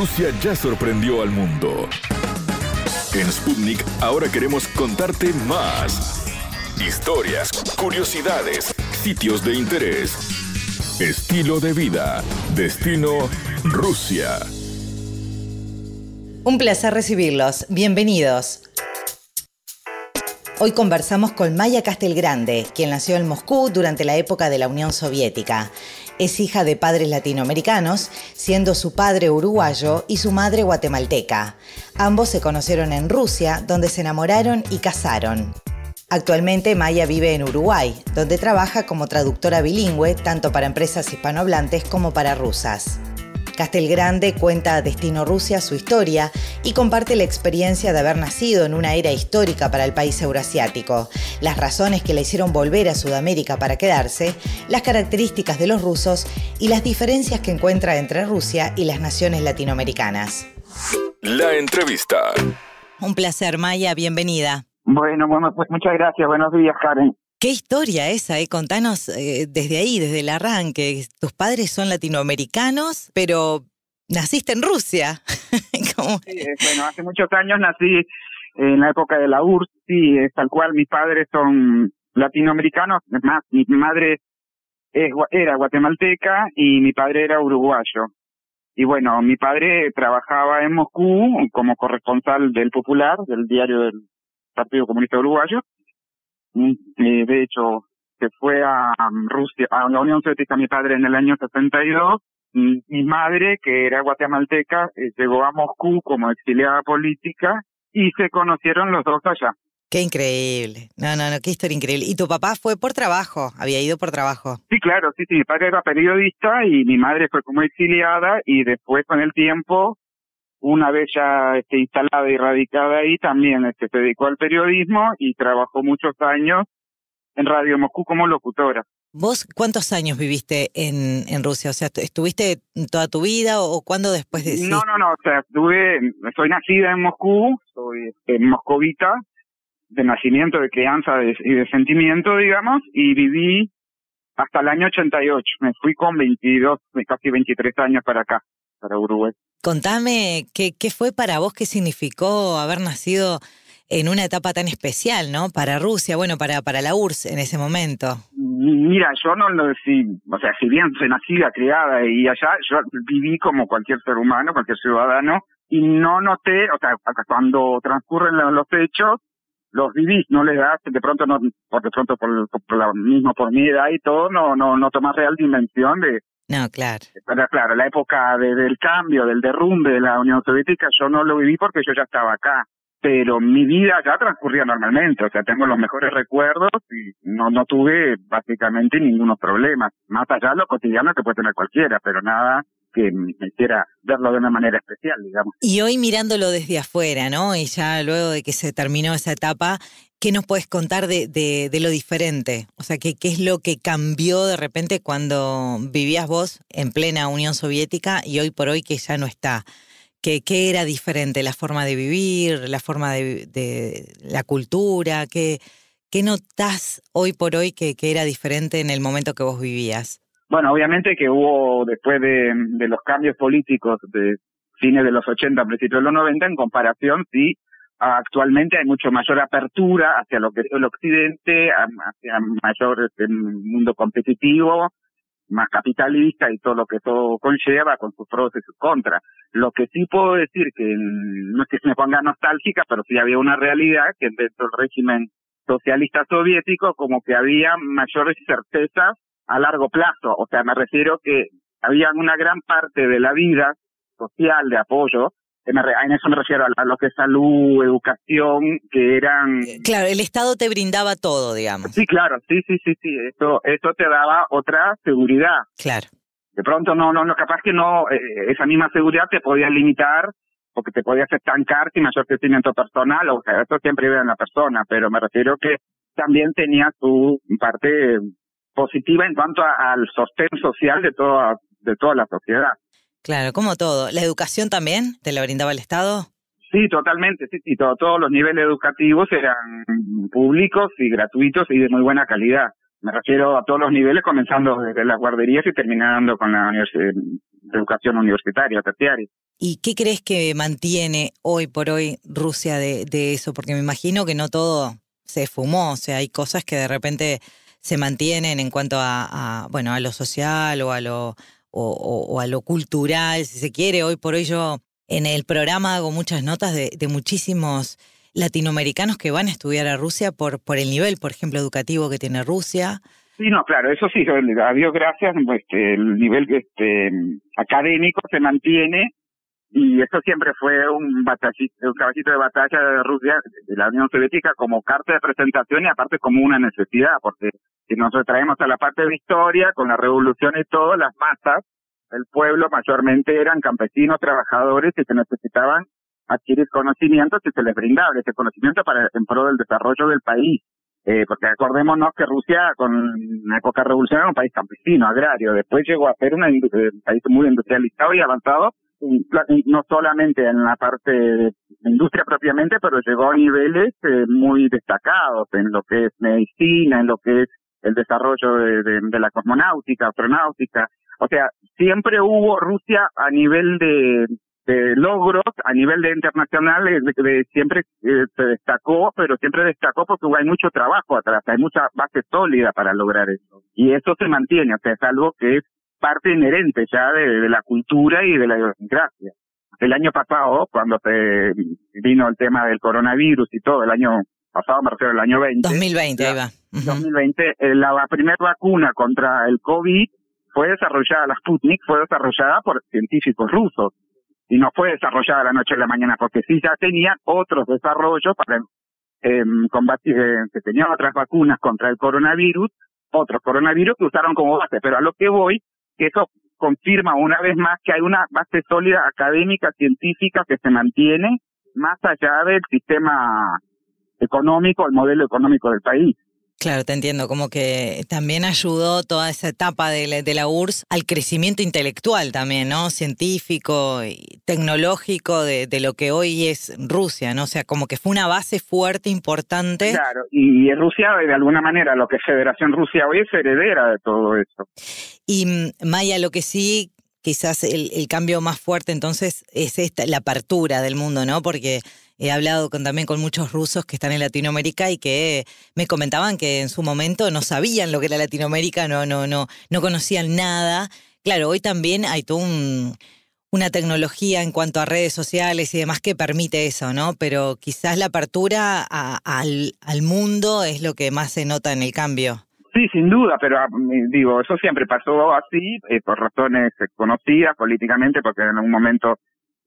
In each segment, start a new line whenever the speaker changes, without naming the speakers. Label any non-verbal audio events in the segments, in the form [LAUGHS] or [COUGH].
Rusia ya sorprendió al mundo. En Sputnik ahora queremos contarte más. Historias, curiosidades, sitios de interés, estilo de vida, destino Rusia.
Un placer recibirlos. Bienvenidos. Hoy conversamos con Maya Castelgrande, quien nació en Moscú durante la época de la Unión Soviética. Es hija de padres latinoamericanos, siendo su padre uruguayo y su madre guatemalteca. Ambos se conocieron en Rusia, donde se enamoraron y casaron. Actualmente Maya vive en Uruguay, donde trabaja como traductora bilingüe tanto para empresas hispanohablantes como para rusas. Castelgrande cuenta a Destino Rusia su historia y comparte la experiencia de haber nacido en una era histórica para el país eurasiático, las razones que le hicieron volver a Sudamérica para quedarse, las características de los rusos y las diferencias que encuentra entre Rusia y las naciones latinoamericanas.
La entrevista.
Un placer, Maya, bienvenida.
Bueno, bueno, pues muchas gracias. Buenos días, Karen.
Qué historia esa, ¿eh? Contanos eh, desde ahí, desde el arranque. Tus padres son latinoamericanos, pero naciste en Rusia. [LAUGHS]
Sí, eh, bueno, hace muchos años nací en la época de la URSS, sí, es tal cual, mis padres son latinoamericanos, es más, mi madre es, era guatemalteca y mi padre era uruguayo. Y bueno, mi padre trabajaba en Moscú como corresponsal del Popular, del diario del Partido Comunista Uruguayo, eh, de hecho, se fue a um, Rusia, a la Unión Soviética mi padre en el año 62. Mi madre, que era guatemalteca, eh, llegó a Moscú como exiliada política y se conocieron los dos allá.
Qué increíble. No, no, no, qué historia increíble. ¿Y tu papá fue por trabajo? Había ido por trabajo.
Sí, claro, sí, sí. Mi padre era periodista y mi madre fue como exiliada y después con el tiempo una vez ya este, instalada y radicada ahí, también este, se dedicó al periodismo y trabajó muchos años en Radio Moscú como locutora.
¿Vos cuántos años viviste en, en Rusia? O sea, ¿estuviste toda tu vida o cuándo después de...?
No, no, no, o sea, estuve, soy nacida en Moscú, soy este, moscovita, de nacimiento, de crianza y de sentimiento, digamos, y viví hasta el año 88. Me fui con 22, casi 23 años para acá, para Uruguay.
Contame qué, qué fue para vos, qué significó haber nacido en una etapa tan especial, ¿no? Para Rusia, bueno, para, para la URSS en ese momento.
Mira, yo no lo si, o sea, si bien soy nacida, criada y allá, yo viví como cualquier ser humano, cualquier ciudadano, y no noté, o sea, cuando transcurren los hechos, los vivís, no les das, de pronto no, por de pronto por, la mismo por mi edad y todo, no, no, no tomas real dimensión de,
no, claro.
Pero claro, la época de, del cambio, del derrumbe de la Unión Soviética, yo no lo viví porque yo ya estaba acá. Pero mi vida ya transcurría normalmente, o sea, tengo los mejores recuerdos y no, no tuve básicamente ningunos problemas. Más allá de lo cotidiano que puede tener cualquiera, pero nada que me hiciera verlo de una manera especial, digamos.
Y hoy mirándolo desde afuera, ¿no? Y ya luego de que se terminó esa etapa, ¿qué nos puedes contar de, de, lo diferente? O sea, ¿qué, ¿qué es lo que cambió de repente cuando vivías vos en plena Unión Soviética y hoy por hoy que ya no está? ¿Qué, qué era diferente? ¿La forma de vivir? ¿La forma de, de la cultura? ¿Qué, ¿Qué notás hoy por hoy que, que era diferente en el momento que vos vivías?
Bueno, obviamente que hubo después de, de los cambios políticos de fines de los 80, principios de los 90, en comparación, sí, actualmente hay mucho mayor apertura hacia lo que es el occidente, hacia mayor este, mundo competitivo, más capitalista y todo lo que todo conlleva con sus pros y sus contras. Lo que sí puedo decir que no es que me ponga nostálgica, pero sí había una realidad que dentro del régimen socialista soviético como que había mayores certezas a largo plazo. O sea, me refiero que había una gran parte de la vida social de apoyo en eso me refiero a, lo que es salud, educación, que eran...
Claro, el Estado te brindaba todo, digamos.
Sí, claro, sí, sí, sí, sí, eso, eso te daba otra seguridad.
Claro.
De pronto no, no, no, capaz que no, eh, esa misma seguridad te podía limitar porque te podías estancar sin mayor crecimiento personal, o sea, eso siempre iba en la persona, pero me refiero que también tenía su parte positiva en cuanto al sostén social de toda, de toda la sociedad.
Claro, como todo. ¿La educación también te la brindaba el Estado?
Sí, totalmente, sí, sí, todos los niveles educativos eran públicos y gratuitos y de muy buena calidad. Me refiero a todos los niveles, comenzando desde las guarderías y terminando con la, educación universitaria, terciaria.
¿Y qué crees que mantiene hoy por hoy Rusia de, de eso? Porque me imagino que no todo se fumó, o sea, hay cosas que de repente se mantienen en cuanto a, bueno, a lo social o a lo, o, a lo cultural, si se quiere. Hoy por hoy yo en el programa hago muchas notas de, de muchísimos latinoamericanos que van a estudiar a Rusia por, por el nivel, por ejemplo, educativo que tiene Rusia.
Sí, no, claro, eso sí, a Dios gracias, este, el nivel este, académico se mantiene y eso siempre fue un, un caballito de batalla de Rusia, de la Unión Soviética, como carta de presentación y aparte como una necesidad, porque si nos retraemos a la parte de historia, con la revolución y todo, las masas, el pueblo mayormente eran campesinos, trabajadores y que necesitaban adquirir conocimientos y se les brindaba ese conocimiento para en pro del desarrollo del país. Eh, porque acordémonos que Rusia, con la época revolucionaria, era un país campesino, agrario. Después llegó a ser un eh, país muy industrializado y avanzado no solamente en la parte de industria propiamente, pero llegó a niveles eh, muy destacados en lo que es medicina, en lo que es el desarrollo de, la cosmonáutica, astronáutica. O sea, siempre hubo Rusia a nivel de, logros, a nivel de internacional, de, siempre eh, se destacó, pero siempre destacó porque hay mucho trabajo atrás, hay mucha base sólida para lograr eso. Y eso se mantiene, o sea, es algo que es parte inherente ya de, la cultura y de la idiosincrasia. El año pasado, cuando se vino el tema del coronavirus y todo, el año pasado me refiero al año 20.
2020, ahí va.
2020, eh, la, primera vacuna contra el COVID fue desarrollada, la Sputnik fue desarrollada por científicos rusos y no fue desarrollada la noche a la mañana porque sí ya tenían otros desarrollos para eh, combatir, eh, que tenían otras vacunas contra el coronavirus, otros coronavirus que usaron como base, pero a lo que voy que eso confirma una vez más que hay una base sólida académica, científica que se mantiene más allá del sistema económico, el modelo económico del país.
Claro, te entiendo, como que también ayudó toda esa etapa de la, URSS al crecimiento intelectual también, ¿no? Científico y tecnológico de, lo que hoy es Rusia, ¿no? O sea, como que fue una base fuerte, importante.
Claro, y, y Rusia, de alguna manera, lo que es Federación Rusia hoy es heredera de todo eso.
Y Maya, lo que sí quizás el, cambio más fuerte entonces es esta, la apertura del mundo, ¿no? Porque he hablado con, también con muchos rusos que están en Latinoamérica y que me comentaban que en su momento no sabían lo que era Latinoamérica, no, no, no, no conocían nada. Claro, hoy también hay toda una tecnología en cuanto a redes sociales y demás que permite eso, ¿no? Pero quizás la apertura al mundo es lo que más se nota en el cambio.
Sí, sin duda, pero ah, digo, eso siempre pasó así, eh, por razones conocidas políticamente, porque en un momento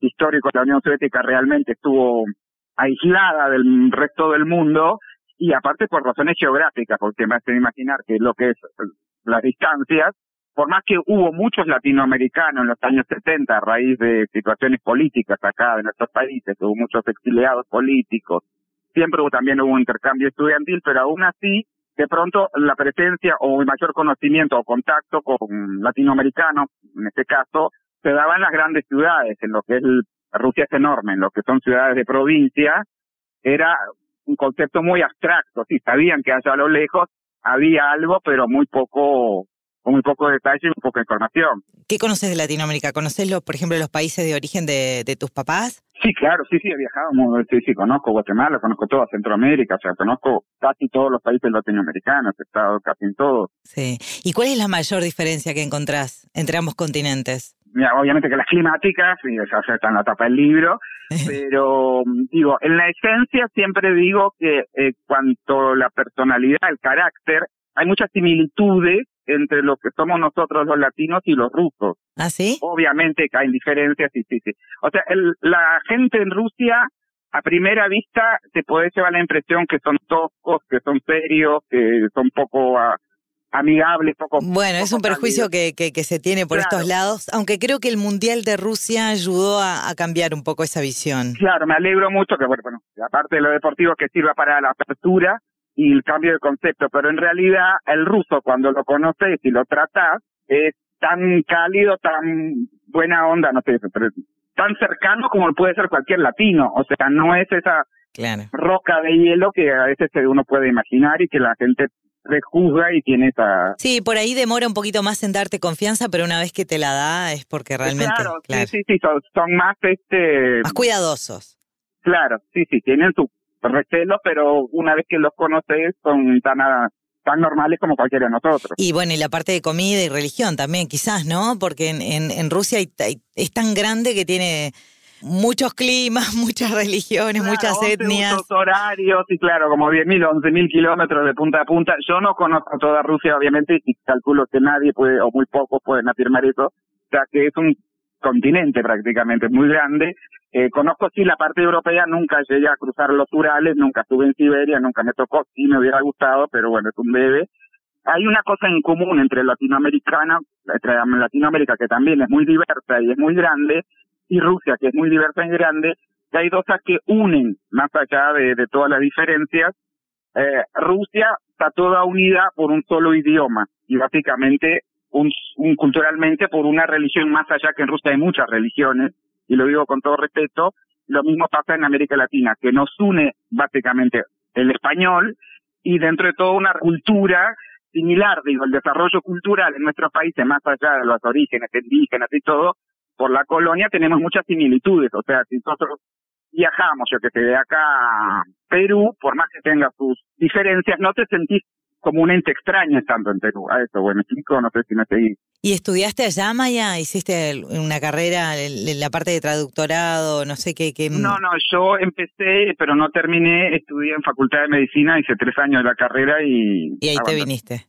histórico la Unión Soviética realmente estuvo aislada del resto del mundo y aparte por razones geográficas, porque me hacen imaginar que lo que es eh, las distancias, por más que hubo muchos latinoamericanos en los años 70 a raíz de situaciones políticas acá en nuestros países, hubo muchos exiliados políticos, siempre hubo, también hubo un intercambio estudiantil, pero aún así de pronto la presencia o el mayor conocimiento o contacto con latinoamericanos, en este caso, se daba en las grandes ciudades, en lo que es Rusia es enorme, en lo que son ciudades de provincia, era un concepto muy abstracto, sí, sabían que allá a lo lejos había algo, pero muy poco con muy poco detalle y muy poca información.
¿Qué conoces de Latinoamérica? ¿Conoces, los, por ejemplo, los países de origen de, tus papás?
Sí, claro, sí, sí, he viajado, sí, sí, conozco Guatemala, conozco toda Centroamérica, o sea, conozco casi todos los países latinoamericanos, he estado casi en todos.
Sí, ¿y cuál es la mayor diferencia que encontrás entre ambos continentes?
Mira, obviamente que las climáticas, y eso está en la tapa del libro, [LAUGHS] pero digo, en la esencia siempre digo que eh, cuanto la personalidad, el carácter, hay muchas similitudes entre lo que somos nosotros los latinos y los rusos.
¿Ah, sí?
Obviamente que hay diferencias, sí, sí, sí. O sea, el, la gente en Rusia, a primera vista, te puede llevar la impresión que son toscos, que son serios, que son poco ah, amigables, poco...
Bueno, es un perjuicio que, que, que, se tiene por estos lados, aunque creo que el Mundial de Rusia ayudó a, a, cambiar un poco esa visión.
Claro, me alegro mucho que, bueno aparte de lo deportivo, que sirva para la apertura, y el cambio de concepto, pero en realidad el ruso cuando lo conoces y lo tratas es tan cálido, tan buena onda, no sé, pero tan cercano como puede ser cualquier latino, o sea, no es esa roca de hielo que a veces uno puede imaginar y que la gente prejuzga y tiene esa...
Sí, por ahí demora un poquito más en darte confianza, pero una vez que te la da es porque realmente...
Claro, sí, sí, sí, son, más... este
Más cuidadosos.
Claro, sí, sí, tienen su recelo, pero una vez que los conoces son tan... tan normales como cualquiera de nosotros.
Y bueno, y la parte de comida y religión también, quizás, ¿no? Porque en, en, en Rusia es tan grande que tiene muchos climas, [LAUGHS] muchas religiones, muchas etnias.
Muchos horarios y claro, como 10.000 o 11.000 kilómetros de punta a punta. Yo no conozco toda Rusia, obviamente, y calculo que nadie puede, o muy pocos pueden afirmar eso. O sea, que es un continente prácticamente muy grande. Eh, conozco sí la parte europea, nunca llegué a cruzar los Urales, nunca estuve en Siberia, nunca me tocó, sí me hubiera gustado, pero bueno, es un bebé. Hay una cosa en común entre latinoamericana, entre Latinoamérica que también es muy diversa y es muy grande, y Rusia, que es muy diversa y grande, que hay dos que unen, más allá de, de todas las diferencias. Eh, Rusia está toda unida por un solo idioma y básicamente un, un, culturalmente por una religión más allá que en Rusia hay muchas religiones, y lo digo con todo respeto, lo mismo pasa en América Latina, que nos une básicamente el español y dentro de toda una cultura similar, digo, el desarrollo cultural en nuestros países, más allá de los orígenes indígenas y todo, por la colonia tenemos muchas similitudes. O sea, si nosotros viajamos, yo que sé, de acá Perú, por más que tenga sus diferencias, no te sentís como un ente extraño estando en Perú. A eso, bueno, explico, no sé si me seguís.
¿Y estudiaste allá, Maya? ¿Hiciste una carrera en la parte de traductorado? No sé qué, qué...
No, no, yo empecé, pero no terminé. Estudié en Facultad de Medicina, hice tres años de la carrera y...
Y ahí te viniste.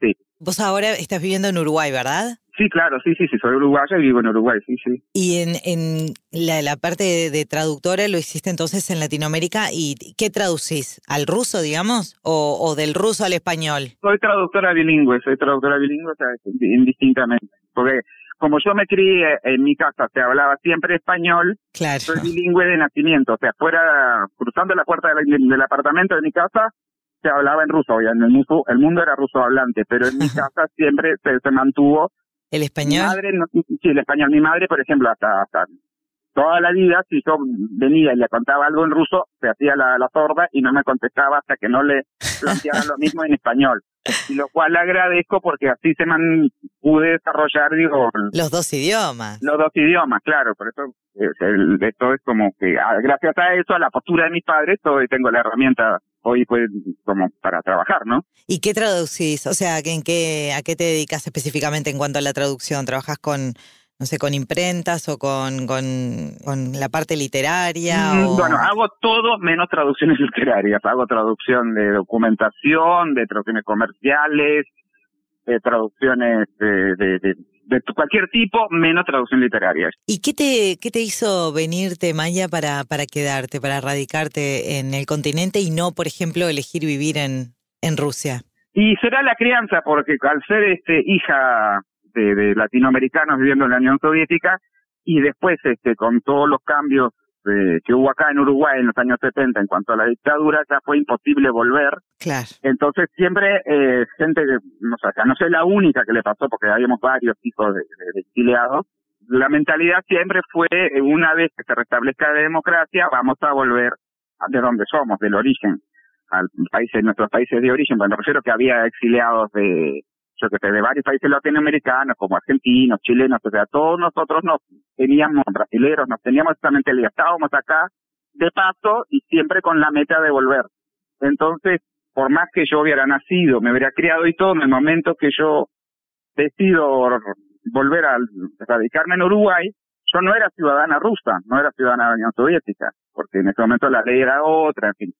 Sí.
Vos ahora estás viviendo en Uruguay, ¿verdad?
Sí, claro, sí, sí, sí, soy uruguayo y vivo en Uruguay, sí, sí.
Y en, en la, la parte de, traductora lo hiciste entonces en Latinoamérica y ¿qué traducís? ¿Al ruso, digamos? ¿O, o del ruso al español?
Soy traductora bilingüe, soy traductora bilingüe, o sea, indistintamente. Porque como yo me crié en mi casa, se hablaba siempre español,
claro.
soy bilingüe de nacimiento, o sea, fuera, cruzando la puerta del, apartamento de mi casa, se hablaba en ruso, en el, el mundo era ruso hablante, pero en mi [LAUGHS] casa siempre se, se mantuvo
¿El español?
Mi madre, sí, el español. Mi madre, por ejemplo, hasta, hasta toda la vida, si yo venía y le contaba algo en ruso, se hacía la, la sorda y no me contestaba hasta que no le planteara lo mismo en español. Lo cual agradezco porque así se man, pude desarrollar, digo...
Los dos idiomas.
Los dos idiomas, claro. Por eso esto es como que, ah, gracias a eso, a la postura de mis padres, hoy tengo la herramienta hoy pues como para trabajar, ¿no?
¿Y qué traducís? O sea, ¿en qué, ¿a qué te dedicas específicamente en cuanto a la traducción? ¿Trabajas con, no sé, con imprentas o con, con, la parte literaria?
Mm, bueno, hago todo menos traducciones [LAUGHS] literarias. Hago traducción de documentación, de traducciones comerciales, de traducciones de, de de cualquier tipo, menos traducción literaria.
¿Y qué te, qué te hizo venirte, Maya, para, para quedarte, para radicarte en el continente y no, por ejemplo, elegir vivir en, en Rusia?
Y será la crianza, porque al ser este hija de, de latinoamericanos viviendo en la Unión Soviética y después este con todos los cambios que hubo acá en Uruguay en los años 70 en cuanto a la dictadura, ya fue imposible volver.
Claro.
Entonces siempre eh, gente, no, o sea, no soy la única que le pasó porque habíamos varios hijos de, de, exiliados. La mentalidad siempre fue, eh, una vez que se restablezca la democracia, vamos a volver de donde somos, del origen, al país, nuestros países de origen. Bueno, refiero que había exiliados de, que sé, de varios países latinoamericanos, como argentinos, chilenos, o sea, todos nosotros nos teníamos, brasileros, nos teníamos esta mentalidad, estábamos acá de paso y siempre con la meta de volver. Entonces, por más que yo hubiera nacido, me hubiera criado y todo, en el momento que yo decido volver a radicarme en Uruguay, yo no era ciudadana rusa, no era ciudadana de la Unión Soviética, porque en ese momento la ley era otra, en fin.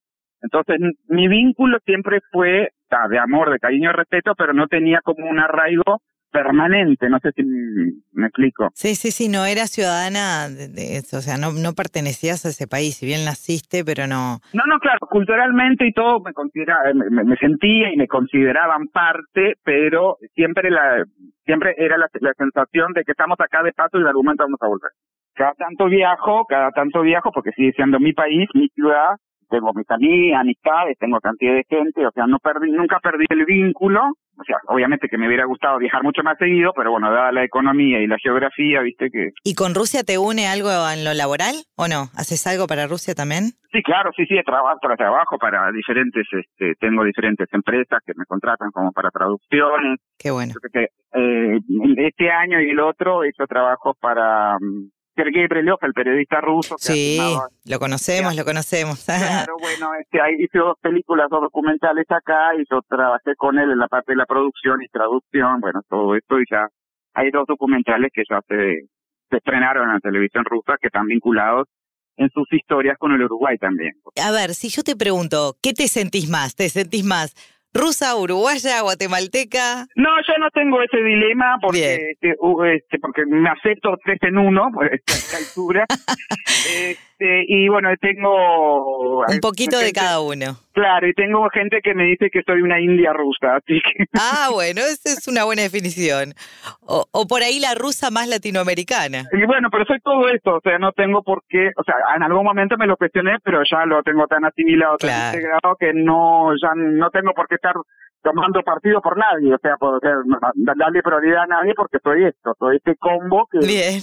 Entonces, mi vínculo siempre fue de amor, de cariño y respeto, pero no tenía como un arraigo permanente, no sé si me explico.
Sí, sí, sí, no era ciudadana de, eso, o sea, no, no pertenecías a ese país, si bien naciste, pero no...
No, no, claro, culturalmente y todo me, considera, eh, me, sentía y me consideraban parte, pero siempre la siempre era la, la sensación de que estamos acá de paso y de argumento vamos a volver. Cada tanto viajo, cada tanto viajo, porque sigue siendo mi país, mi ciudad, tengo mis amistades, tengo cantidad de gente, o sea, no perdí, nunca perdí el vínculo, o sea, obviamente que me hubiera gustado viajar mucho más seguido, pero bueno, dada la economía y la geografía, viste que...
¿Y con Rusia te une algo en lo laboral o no? ¿Haces algo para Rusia también?
Sí, claro, sí, sí, trabajo para trabajo para diferentes, este, tengo diferentes empresas que me contratan como para traducciones.
Qué bueno.
Eh, este año y el otro he hecho trabajo para mm, Sergei Brelyov, el periodista ruso.
sí, lo conocemos, lo conocemos. [LAUGHS]
Claro, bueno, este, hice dos películas, dos documentales acá y yo trabajé con él en la parte de la producción y traducción, bueno, todo esto y ya hay dos documentales que ya se, se estrenaron en la televisión rusa que están vinculados en sus historias con el Uruguay también.
A ver, si yo te pregunto, ¿qué te sentís más? ¿Te sentís más rusa, uruguaya, guatemalteca?
No, yo no tengo ese dilema porque este, este, porque me acepto tres en uno por esta altura. [LAUGHS] este, y bueno, tengo
un poquito de cada uno.
Claro, y tengo gente que me dice que soy una india rusa, así que...
Ah, [LAUGHS] bueno, esa es una buena definición. O, o por ahí la rusa más latinoamericana.
Y bueno, pero soy todo esto, o sea, no tengo por qué, o sea, en algún momento me lo cuestioné, pero ya lo tengo tan asimilado, tan integrado que no, ya no tengo por qué estar tomando partido por nadie, o sea, por, darle prioridad a nadie porque soy esto, soy este combo que
Bien.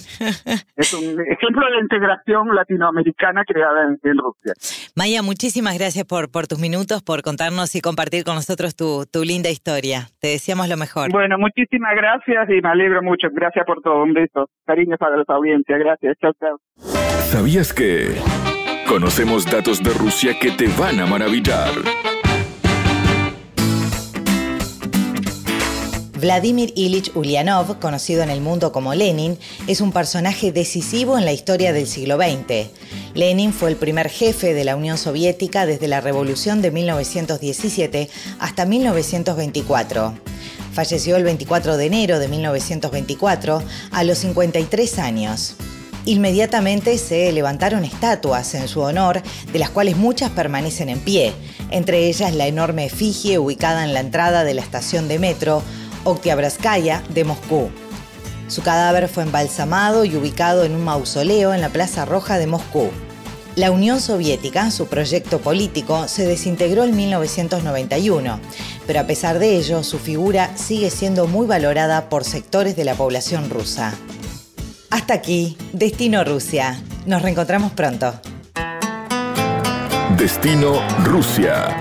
es un ejemplo de integración latinoamericana creada en, Rusia.
Maya, muchísimas gracias por, por tus minutos, por contarnos y compartir con nosotros tu, tu linda historia. Te deseamos lo mejor.
Bueno, muchísimas gracias y me alegro mucho. Gracias por todo. Un beso. Cariños para los audiencia. Gracias. Chao, chao.
¿Sabías que conocemos datos de Rusia que te van a maravillar?
Vladimir Ilich Ulyanov, conocido en el mundo como Lenin, es un personaje decisivo en la historia del siglo XX. Lenin fue el primer jefe de la Unión Soviética desde la Revolución de 1917 hasta 1924. Falleció el 24 de enero de 1924 a los 53 años. Inmediatamente se levantaron estatuas en su honor, de las cuales muchas permanecen en pie, entre ellas la enorme efigie ubicada en la entrada de la estación de metro Oktyabrskaya de Moscú. Su cadáver fue embalsamado y ubicado en un mausoleo en la Plaza Roja de Moscú. La Unión Soviética, su proyecto político, se desintegró en 1991, pero a pesar de ello, su figura sigue siendo muy valorada por sectores de la población rusa. Hasta aquí, Destino Rusia. Nos reencontramos pronto.
Destino Rusia.